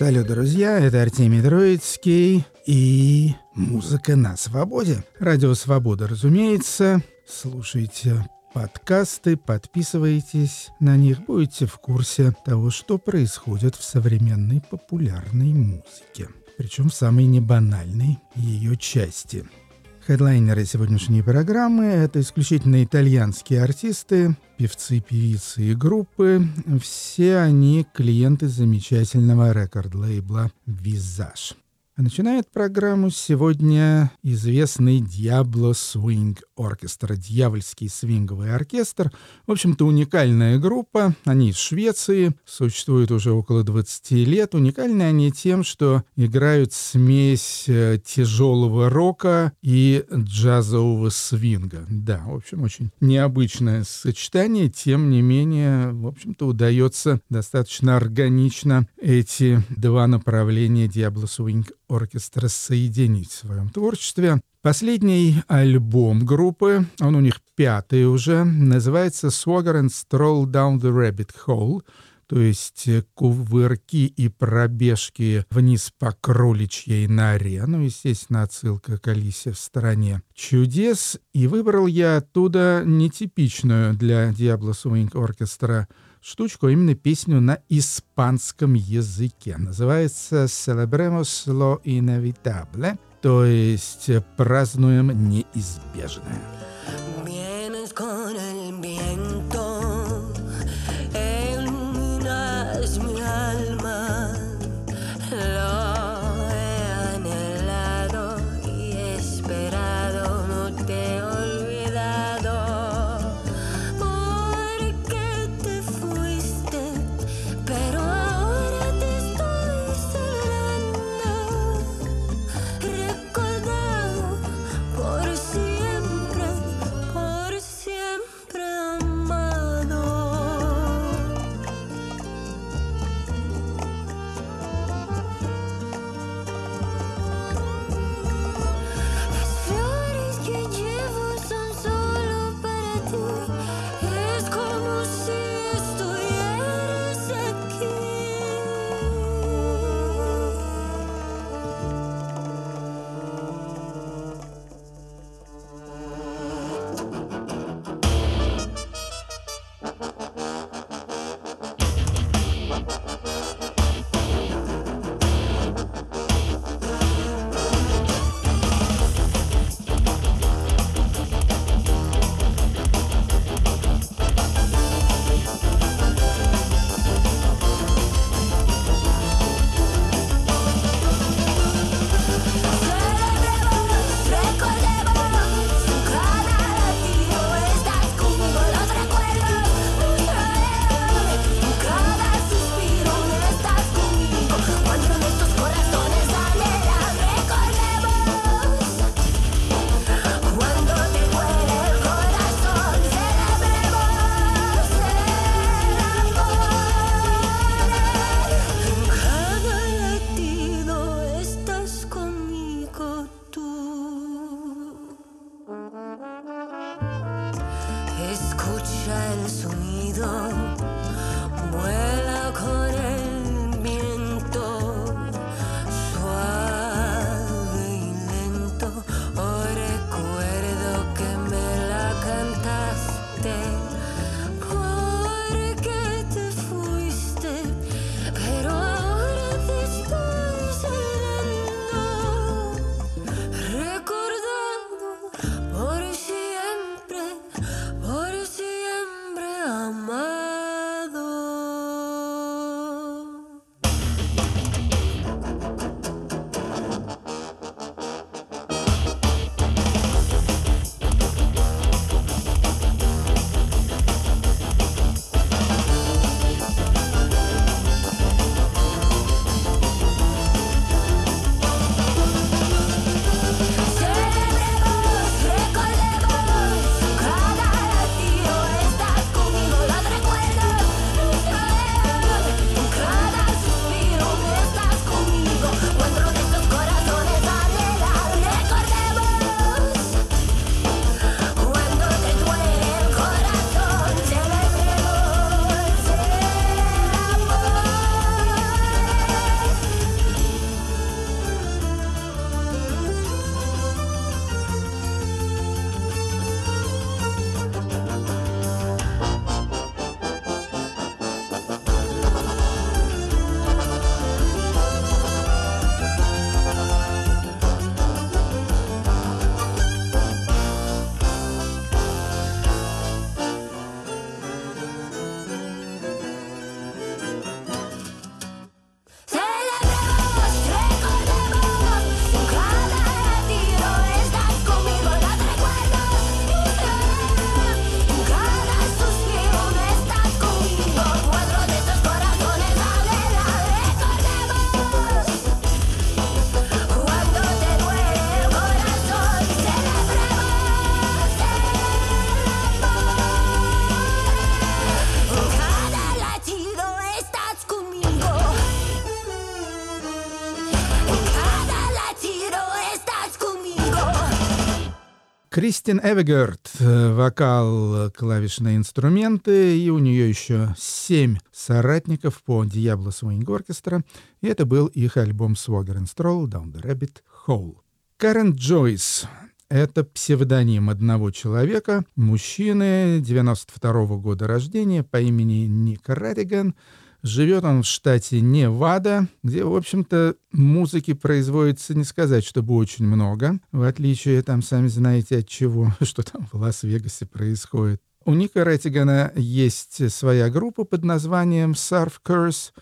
Салют, друзья, это Артемий Троицкий и музыка на свободе. Радио Свобода, разумеется. Слушайте подкасты, подписывайтесь на них, будете в курсе того, что происходит в современной популярной музыке. Причем в самой небанальной ее части – Хедлайнеры сегодняшней программы — это исключительно итальянские артисты, певцы, певицы и группы. Все они клиенты замечательного рекорд-лейбла «Визаж». Начинает программу сегодня известный Diablo Swing Orchestra, дьявольский свинговый оркестр. В общем-то, уникальная группа. Они из Швеции, существуют уже около 20 лет. Уникальны они тем, что играют смесь э, тяжелого рока и джазового свинга. Да, в общем, очень необычное сочетание. Тем не менее, в общем-то, удается достаточно органично эти два направления Diablo Swing оркестра соединить в своем творчестве. Последний альбом группы, он у них пятый уже, называется «Swagger and Stroll Down the Rabbit Hole», то есть кувырки и пробежки вниз по кроличьей норе. Ну, естественно, отсылка к Алисе в стороне чудес. И выбрал я оттуда нетипичную для Diablo Swing Orchestra штучку, а именно песню на испанском языке. Называется «Celebremos lo inevitable», то есть «Празднуем неизбежное». Кристин Эвегерт, э, вокал, клавишные инструменты, и у нее еще семь соратников по Diablo Swing Orchestra, и это был их альбом Swagger and Stroll Down the Rabbit Hole. Карен Джойс — это псевдоним одного человека, мужчины 92 -го года рождения по имени Ник Радиган — Живет он в штате Невада, где, в общем-то, музыки производится не сказать, чтобы очень много, в отличие, там, сами знаете, от чего, что там в Лас-Вегасе происходит. У Ника Реттигана есть своя группа под названием Surf Curse,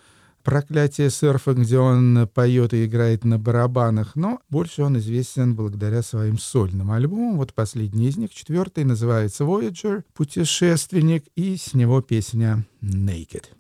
«Проклятие серфа», где он поет и играет на барабанах, но больше он известен благодаря своим сольным альбомам. Вот последний из них, четвертый, называется «Voyager», «Путешественник», и с него песня «Naked».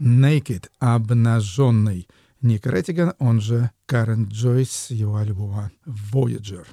Naked, обнаженный. Ник Реттиган, он же Карен Джойс, его альбома Voyager.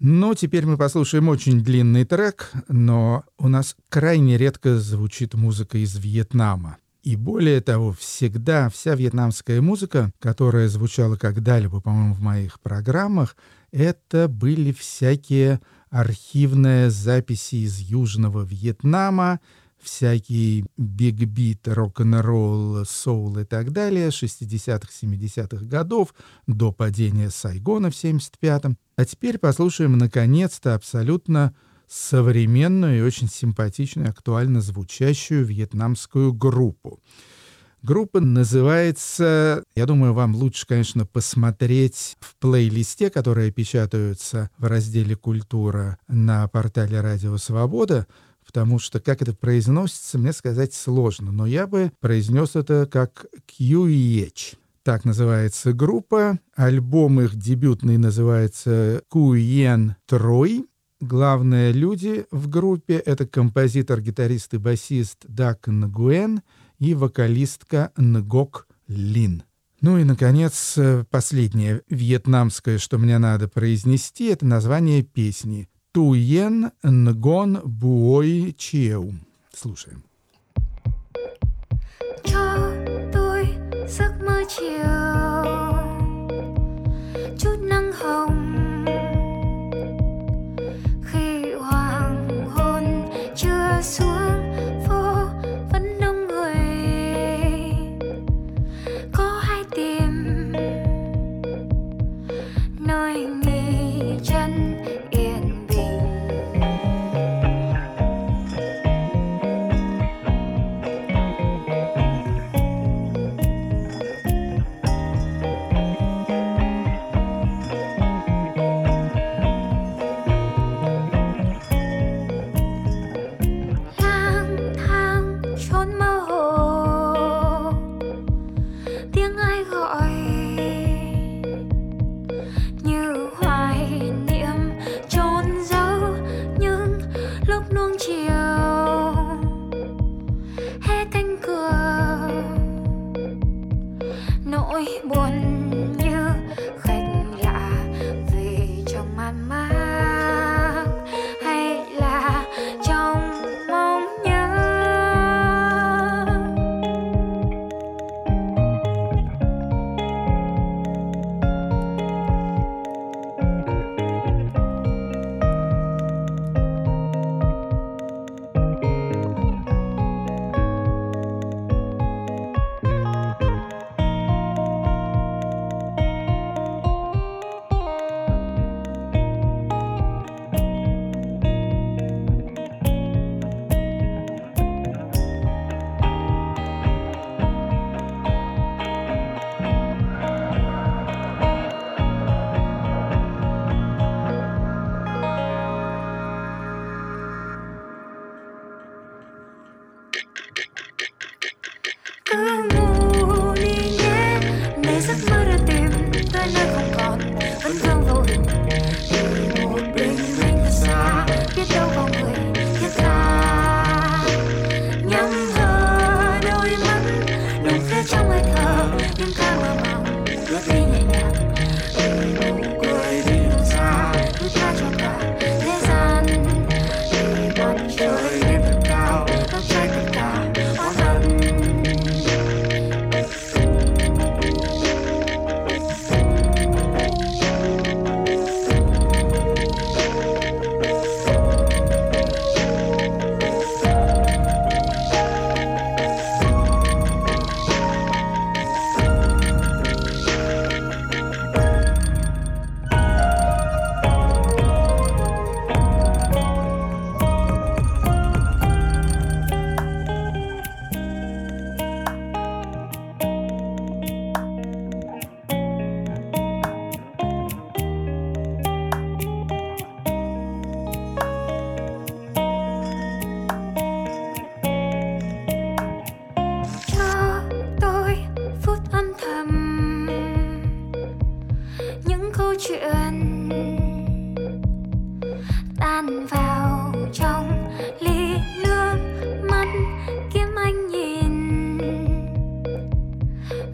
Ну, теперь мы послушаем очень длинный трек, но у нас крайне редко звучит музыка из Вьетнама. И более того, всегда вся вьетнамская музыка, которая звучала когда-либо, по-моему, в моих программах, это были всякие архивные записи из Южного Вьетнама, всякий биг-бит, рок-н-ролл, соул и так далее 60-х, 70-х годов до падения Сайгона в 75-м. А теперь послушаем, наконец-то, абсолютно современную и очень симпатичную, актуально звучащую вьетнамскую группу. Группа называется, я думаю, вам лучше, конечно, посмотреть в плейлисте, которые печатаются в разделе «Культура» на портале «Радио Свобода», потому что как это произносится, мне сказать сложно, но я бы произнес это как QEH. Так называется группа. Альбом их дебютный называется Куен Трой. Главные люди в группе — это композитор, гитарист и басист Дак Нгуэн и вокалистка Нгок Лин. Ну и, наконец, э, последнее вьетнамское, что мне надо произнести, это название песни. Tujen ngon buổi chiều. Слушаем. Cho tôi giấc mơ chiều chút nắng hồng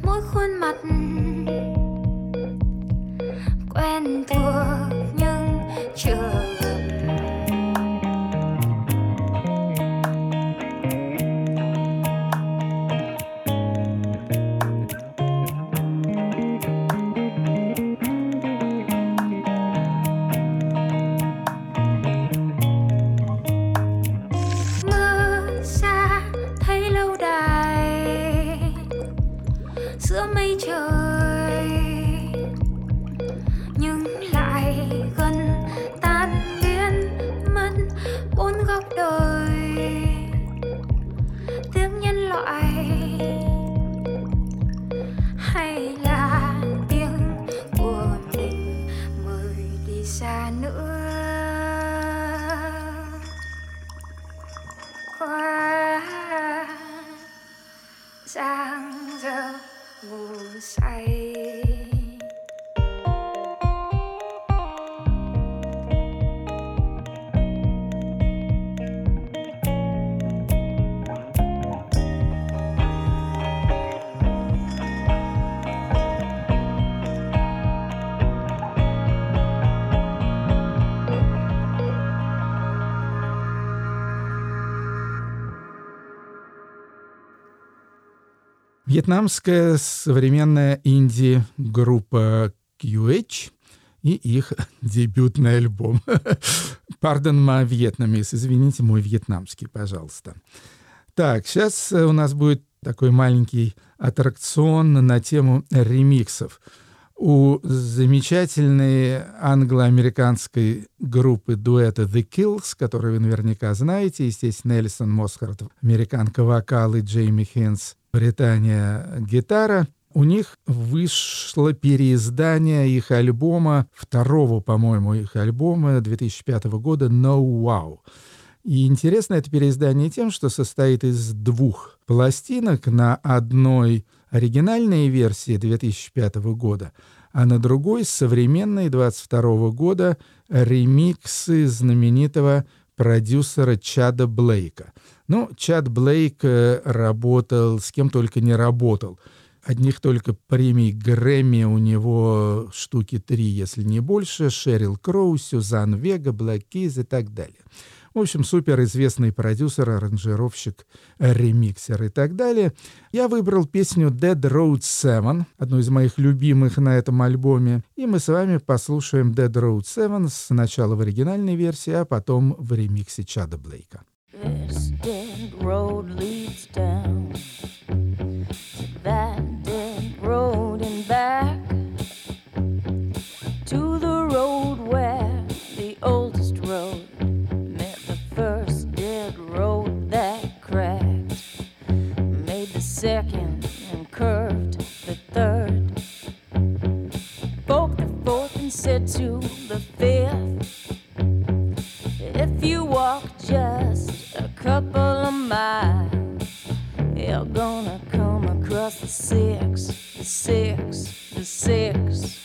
mỗi khuôn mặt quen thuộc nhưng chưa Вьетнамская современная инди-группа QH и их дебютный альбом. Pardon my Vietnamese, извините, мой вьетнамский, пожалуйста. Так, сейчас у нас будет такой маленький аттракцион на тему ремиксов. У замечательной англо-американской группы дуэта The Kills, которую вы наверняка знаете, естественно, Элисон Мосхарт, американка вокал и Джейми Хинс, Британия гитара, у них вышло переиздание их альбома, второго, по-моему, их альбома 2005 года «No Wow». И интересно это переиздание тем, что состоит из двух пластинок на одной оригинальной версии 2005 года, а на другой современной 22 года ремиксы знаменитого продюсера Чада Блейка. Ну, Чад Блейк э, работал, с кем только не работал. Одних только премий Грэмми у него штуки три, если не больше. Шерил Кроу, Сюзан Вега, Блэк Киз и так далее. В общем, суперизвестный продюсер, аранжировщик, ремиксер и так далее. Я выбрал песню Dead Road 7, одну из моих любимых на этом альбоме. И мы с вами послушаем Dead Road 7 сначала в оригинальной версии, а потом в ремиксе Чада Блейка. This dead road leads down second and curved the third, spoke the fourth and said to the fifth. If you walk just a couple of miles, you're gonna come across the six, the six, the six.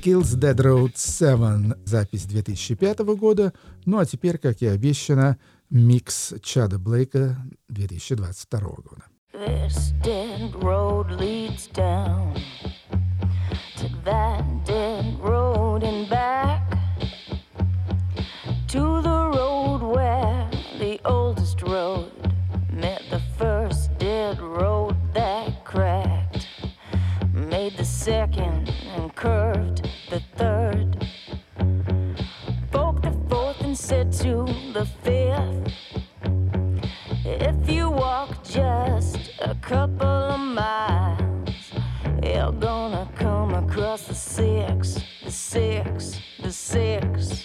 The Kills Dead Road 7, запись 2005 года. Ну а теперь, как и обещано, микс Чада Блейка 2022 года. This dead road leads down to that dead road and back to the road where the oldest road met the first dead road that cracked, made the second and curved. If you walk just a couple of miles, you're gonna come across the six, the six, the six.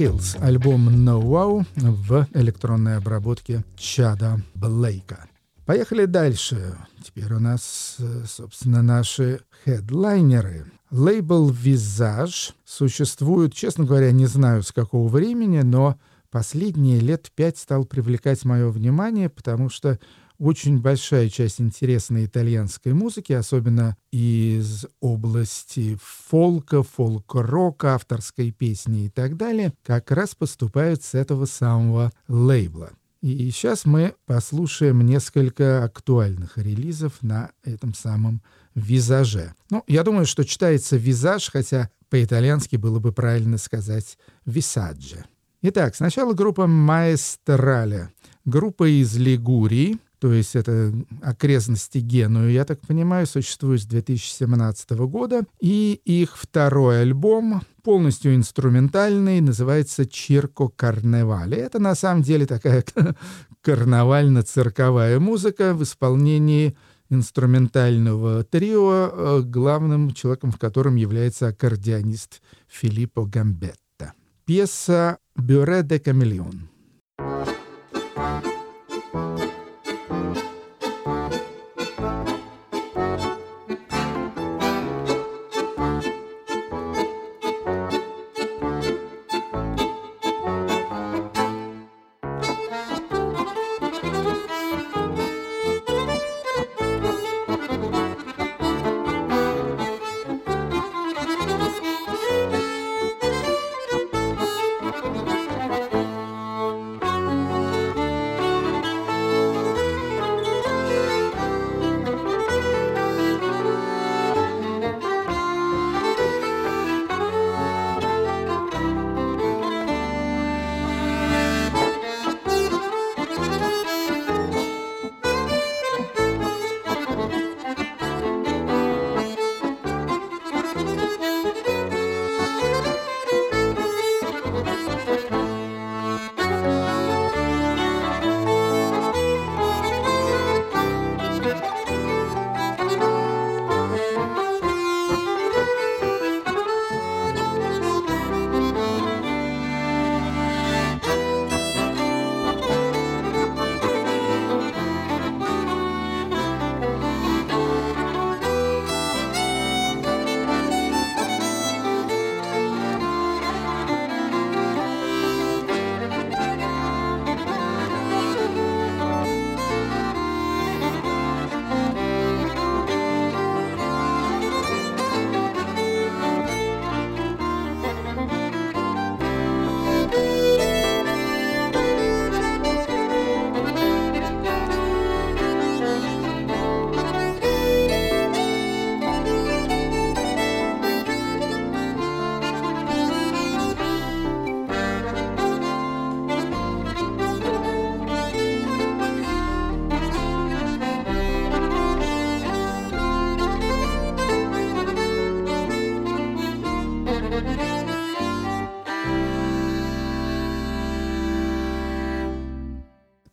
The Kills, альбом No Wow в электронной обработке Чада Блейка. Поехали дальше. Теперь у нас, э, собственно, наши хедлайнеры. Лейбл Visage существует, честно говоря, не знаю с какого времени, но последние лет пять стал привлекать мое внимание, потому что очень большая часть интересной итальянской музыки, особенно из области фолка, фолк-рока, авторской песни и так далее, как раз поступают с этого самого лейбла. И сейчас мы послушаем несколько актуальных релизов на этом самом визаже. Ну, я думаю, что читается визаж, хотя по-итальянски было бы правильно сказать висаджа. Итак, сначала группа Маэстрале. Группа из Лигурии, то есть это окрестности Геную, я так понимаю, существует с 2017 года. И их второй альбом, полностью инструментальный, называется «Чирко Карневале». Это на самом деле такая карнавально-цирковая музыка в исполнении инструментального трио, э, главным человеком в котором является аккордеонист Филиппо Гамбетта. Пьеса «Бюре де Камелеон».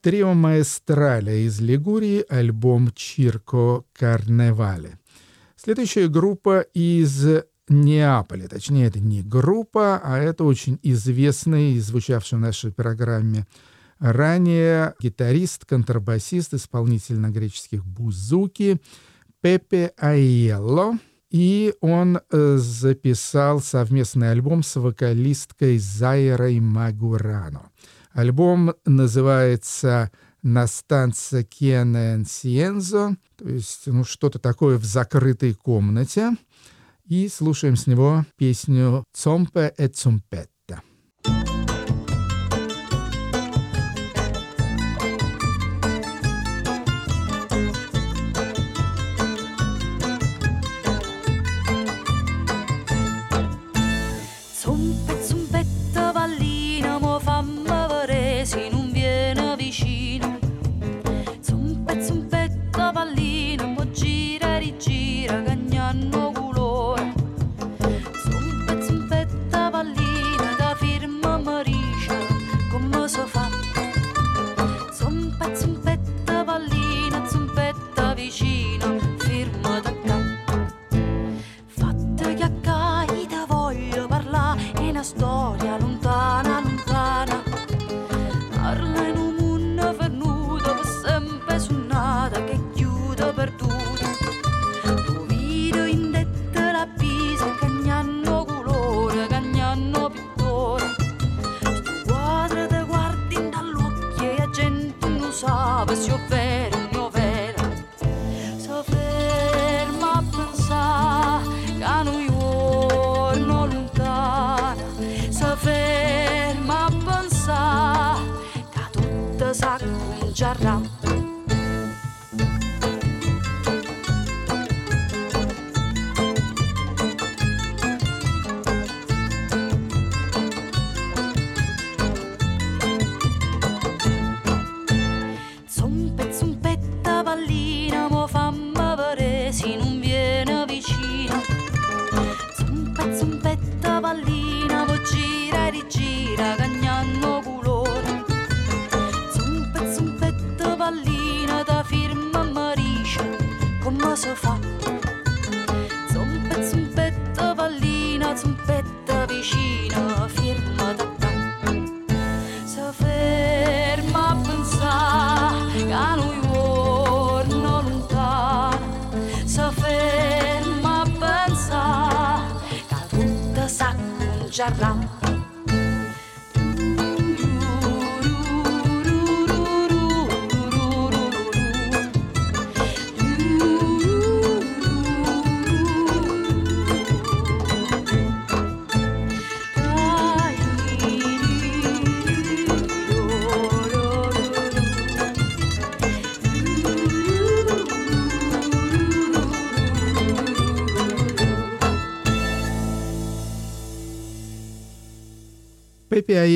Трио Маэстраля из Лигурии, альбом «Чирко Карневале». Следующая группа из Неаполя. Точнее, это не группа, а это очень известный, звучавший в нашей программе ранее, гитарист, контрабасист, исполнитель на греческих бузуки Пепе Айелло. И он э, записал совместный альбом с вокалисткой Зайрой Магурано. Альбом называется «Настанца Кена Сиензо», то есть ну, что-то такое в закрытой комнате. И слушаем с него песню «Цомпе e Цумпет». Пепе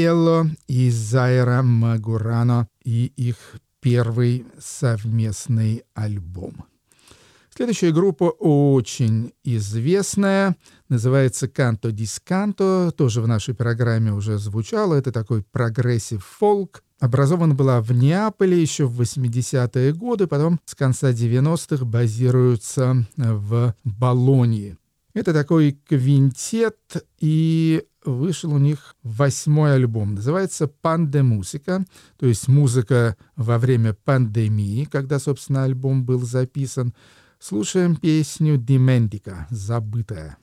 Аелло и Зайра Магурано и их первый совместный альбом. Следующая группа очень известная, называется «Canto Discanto», тоже в нашей программе уже звучало, это такой progressive folk. Образована была в Неаполе еще в 80-е годы, потом с конца 90-х базируется в Болонии. Это такой квинтет, и вышел у них восьмой альбом. Называется «Пандемусика», то есть музыка во время пандемии, когда, собственно, альбом был записан. Слушаем песню «Дементика» «Забытая».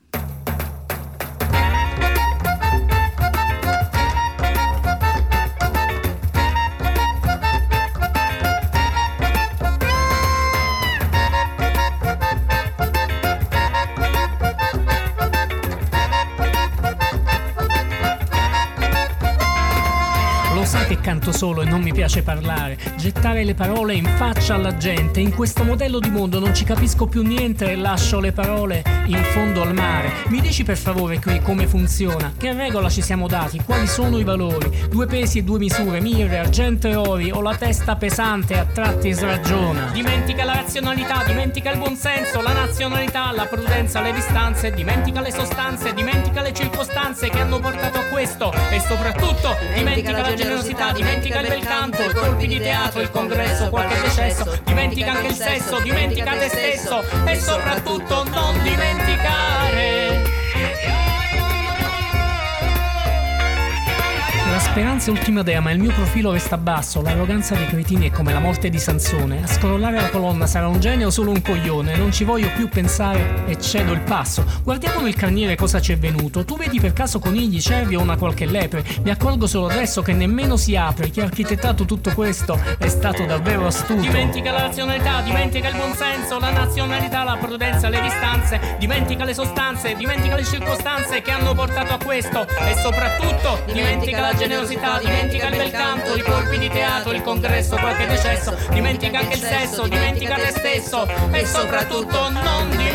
Canto solo e non mi piace parlare, gettare le parole in faccia alla gente. In questo modello di mondo non ci capisco più niente e lascio le parole in fondo al mare. Mi dici per favore qui come funziona? Che regola ci siamo dati? Quali sono i valori? Due pesi e due misure, mirre, argento e ori. Ho la testa pesante, a tratti sragiona. Dimentica la razionalità, dimentica il buonsenso, la nazionalità, la prudenza, le distanze. Dimentica le sostanze, dimentica le circostanze che hanno portato a questo. E soprattutto dimentica, dimentica la generosità, dimentica dimentica il bel canto, i colpi di teatro, il congresso, qualche decesso, dimentica anche il sesso, dimentica te stesso e soprattutto non dimenticare. Speranza ultima dea, ma il mio profilo resta basso. L'arroganza dei cretini è come la morte di Sansone. A scrollare la colonna sarà un genio o solo un coglione. Non ci voglio più pensare e cedo il passo. Guardiamo nel carniere cosa ci è venuto. Tu vedi per caso conigli, cervi o una qualche lepre. Mi accorgo solo adesso che nemmeno si apre. Chi ha architettato tutto questo è stato davvero astuto. Dimentica la razionalità, dimentica il buonsenso, la nazionalità, la prudenza, le distanze. Dimentica le sostanze, dimentica le circostanze che hanno portato a questo. E soprattutto dimentica la generosità, dimentica il bel canto, i colpi di teatro, il congresso, qualche decesso, dimentica anche il sesso, dimentica te stesso e soprattutto non dimenticare.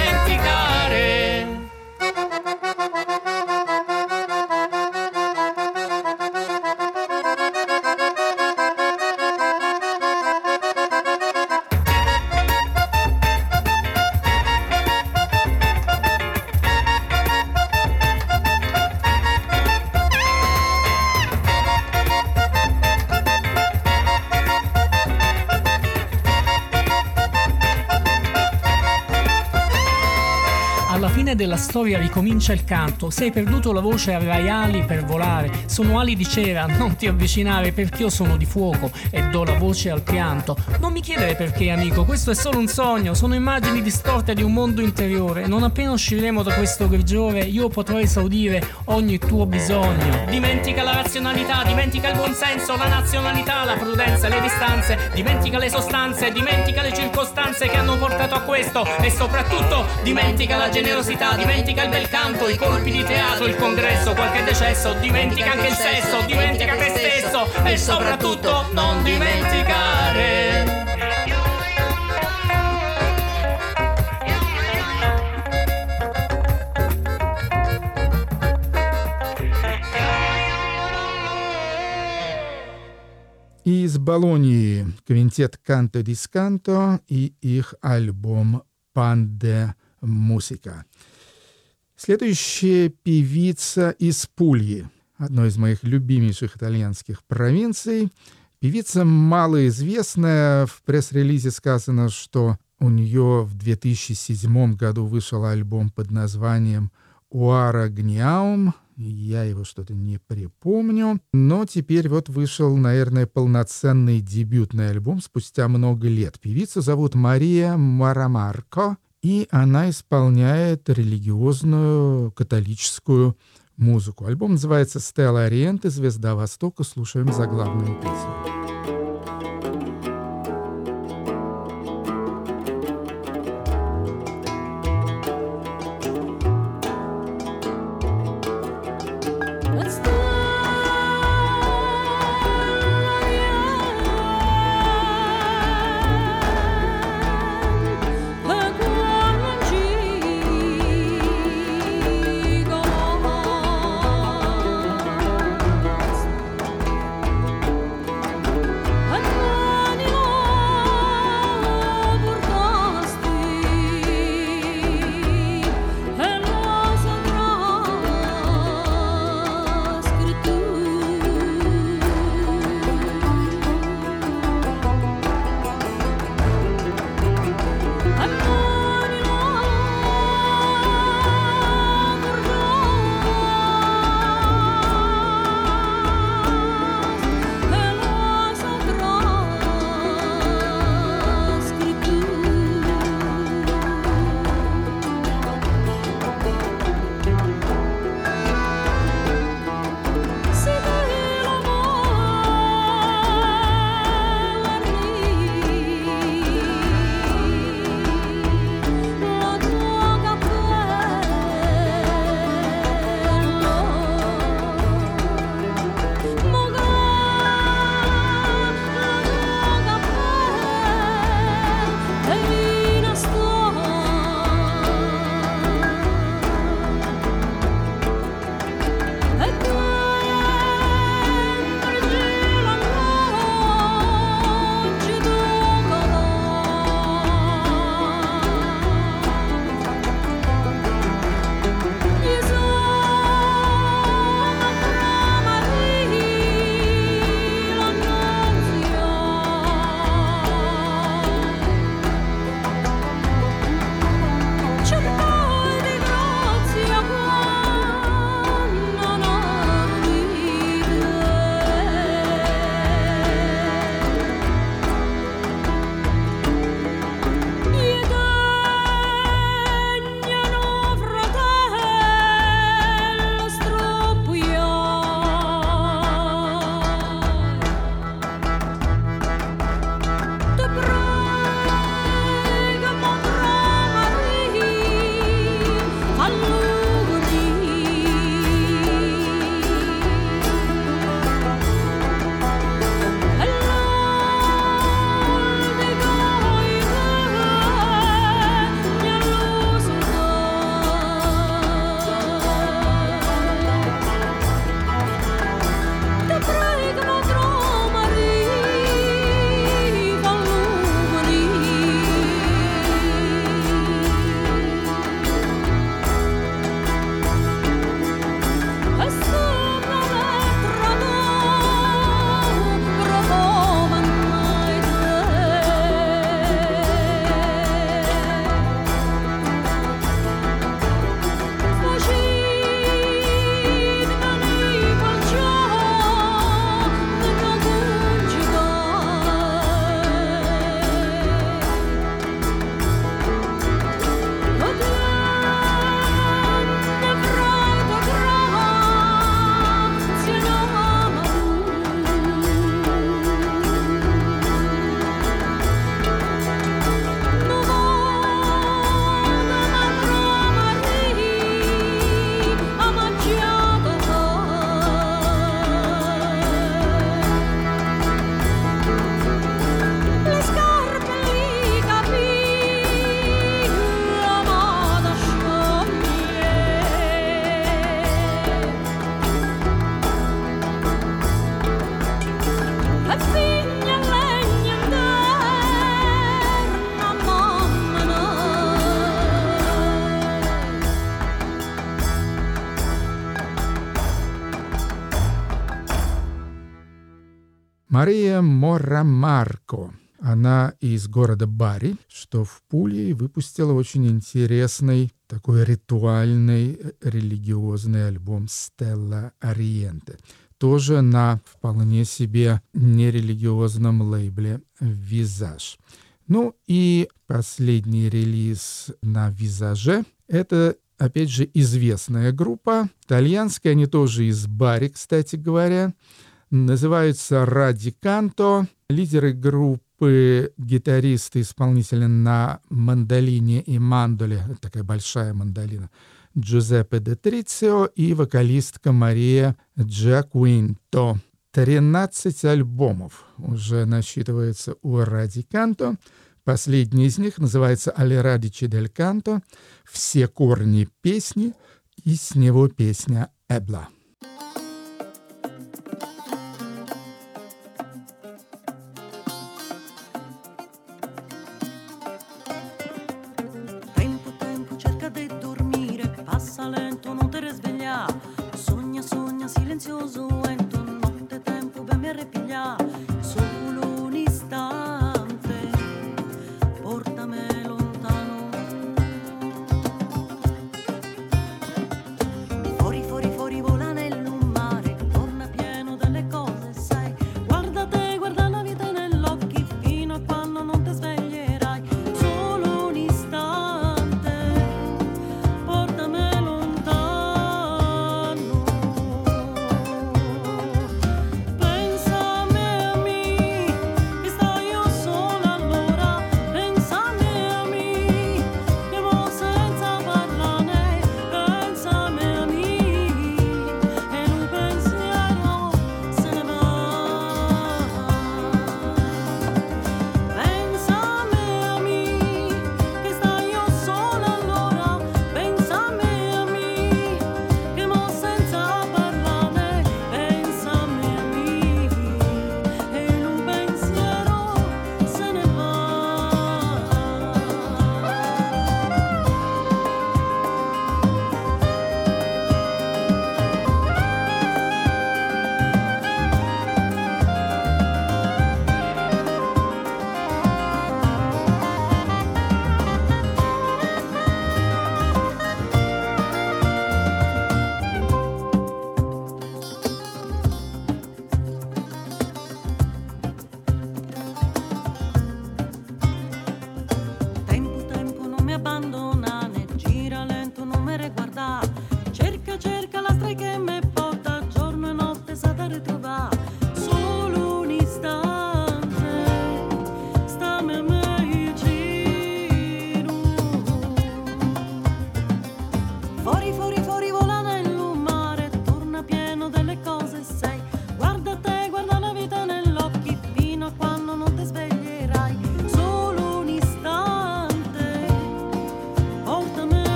Storia ricomincia il canto. Se hai perduto la voce avrai ali per volare. Sono ali di cera, non ti avvicinare perché io sono di fuoco e do la voce al pianto. Non mi chiedere perché, amico, questo è solo un sogno. Sono immagini distorte di un mondo interiore. Non appena usciremo da questo grigiore, io potrò esaudire ogni tuo bisogno. Dimentica la razionalità, dimentica il buonsenso, la nazionalità, la prudenza, le distanze. Dimentica le sostanze, dimentica le circostanze che hanno portato a questo. E soprattutto dimentica la generosità, dimentica il bel canto, i colpi di teatro, il congresso, qualche decesso, dimentica anche il sesso, dimentica te stesso e soprattutto non dimenticare. Из Болонии квинтет Канто Дисканто и их альбом «Панде Мусика». Следующая певица из Пульи, одной из моих любимейших итальянских провинций. Певица малоизвестная. В пресс-релизе сказано, что у нее в 2007 году вышел альбом под названием «Уара Гниаум». Я его что-то не припомню. Но теперь вот вышел, наверное, полноценный дебютный альбом спустя много лет. Певицу зовут Мария Марамарко, и она исполняет религиозную католическую музыку. Альбом называется «Стелла Ориенты. Звезда Востока». Слушаем заглавную песню. Мария Морамарко. Она из города Бари, что в Пуле, выпустила очень интересный такой ритуальный э, религиозный альбом «Стелла Ориенте». Тоже на вполне себе нерелигиозном лейбле «Визаж». Ну и последний релиз на «Визаже» — это опять же, известная группа. Итальянская, они тоже из Бари, кстати говоря. Называются Радиканто. Лидеры группы гитаристы, исполнители на мандолине и мандоле, такая большая мандолина, Джузеппе де Трицио и вокалистка Мария Джакуинто. 13 альбомов уже насчитывается у Радиканто. Последний из них называется «Але радичи дель канто», «Все корни песни» и с него песня «Эбла».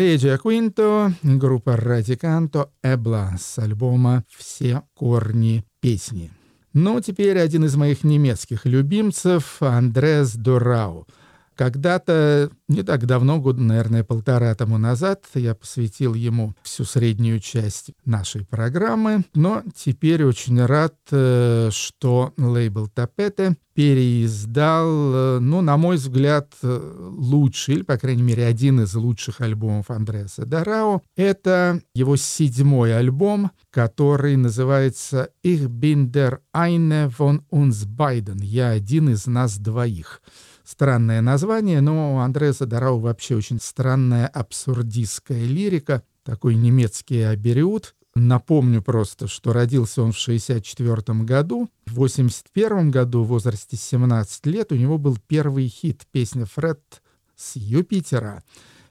Мария Джаквинто, группа Радиканто Эбла с альбома «Все корни песни». Ну, теперь один из моих немецких любимцев, Андрес Дурау — когда-то, не так давно, года, наверное, полтора тому назад, я посвятил ему всю среднюю часть нашей программы, но теперь очень рад, э, что лейбл Тапете переиздал, э, ну, на мой взгляд, э, лучший, или, по крайней мере, один из лучших альбомов Андреаса Дарао. Это его седьмой альбом, который называется «Ich bin der eine von uns beiden» — «Я один из нас двоих». Странное название, но у Андреаса Дарау вообще очень странная абсурдистская лирика, такой немецкий абериут. Напомню просто, что родился он в 1964 году. В 1981 году, в возрасте 17 лет, у него был первый хит, песня «Фред» с Юпитера.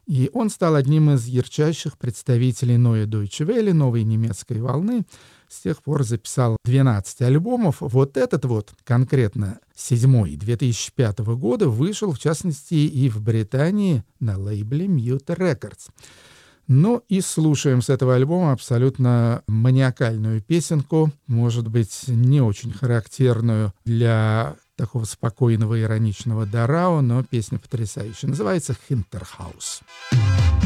И он стал одним из ярчайших представителей Deutsche Welle, новой немецкой волны. С тех пор записал 12 альбомов. Вот этот вот, конкретно седьмой 2005 года, вышел, в частности, и в Британии на лейбле Mute Records. Ну и слушаем с этого альбома абсолютно маниакальную песенку, может быть, не очень характерную для такого спокойного ироничного Дарао, но песня потрясающая. Называется «Хинтерхаус». Aus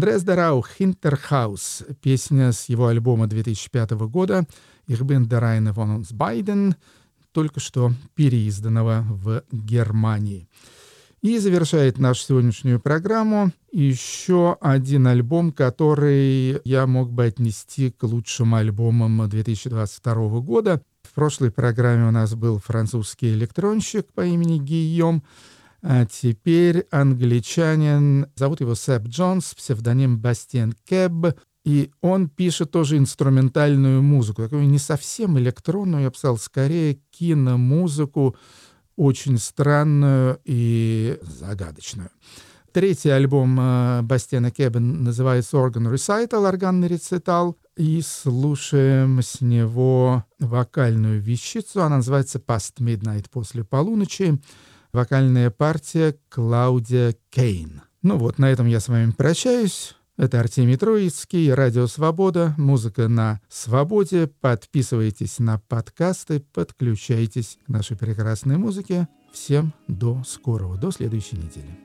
Андреас Дарау «Хинтерхаус» — песня с его альбома 2005 года «Ich bin der eine von uns beiden», только что переизданного в Германии. И завершает нашу сегодняшнюю программу еще один альбом, который я мог бы отнести к лучшим альбомам 2022 года. В прошлой программе у нас был французский электронщик по имени Гийом, а теперь англичанин, зовут его Сэп Джонс, псевдоним Бастиен Кэбб, и он пишет тоже инструментальную музыку, такую не совсем электронную, я бы сказал, скорее киномузыку, очень странную и загадочную. Третий альбом э, Бастиана Кэба называется «Organ Recital», органный рецитал, и слушаем с него вокальную вещицу, она называется «Past Midnight» после полуночи, вокальная партия Клаудия Кейн. Ну вот, на этом я с вами прощаюсь. Это Артемий Троицкий, Радио Свобода, музыка на свободе. Подписывайтесь на подкасты, подключайтесь к нашей прекрасной музыке. Всем до скорого, до следующей недели.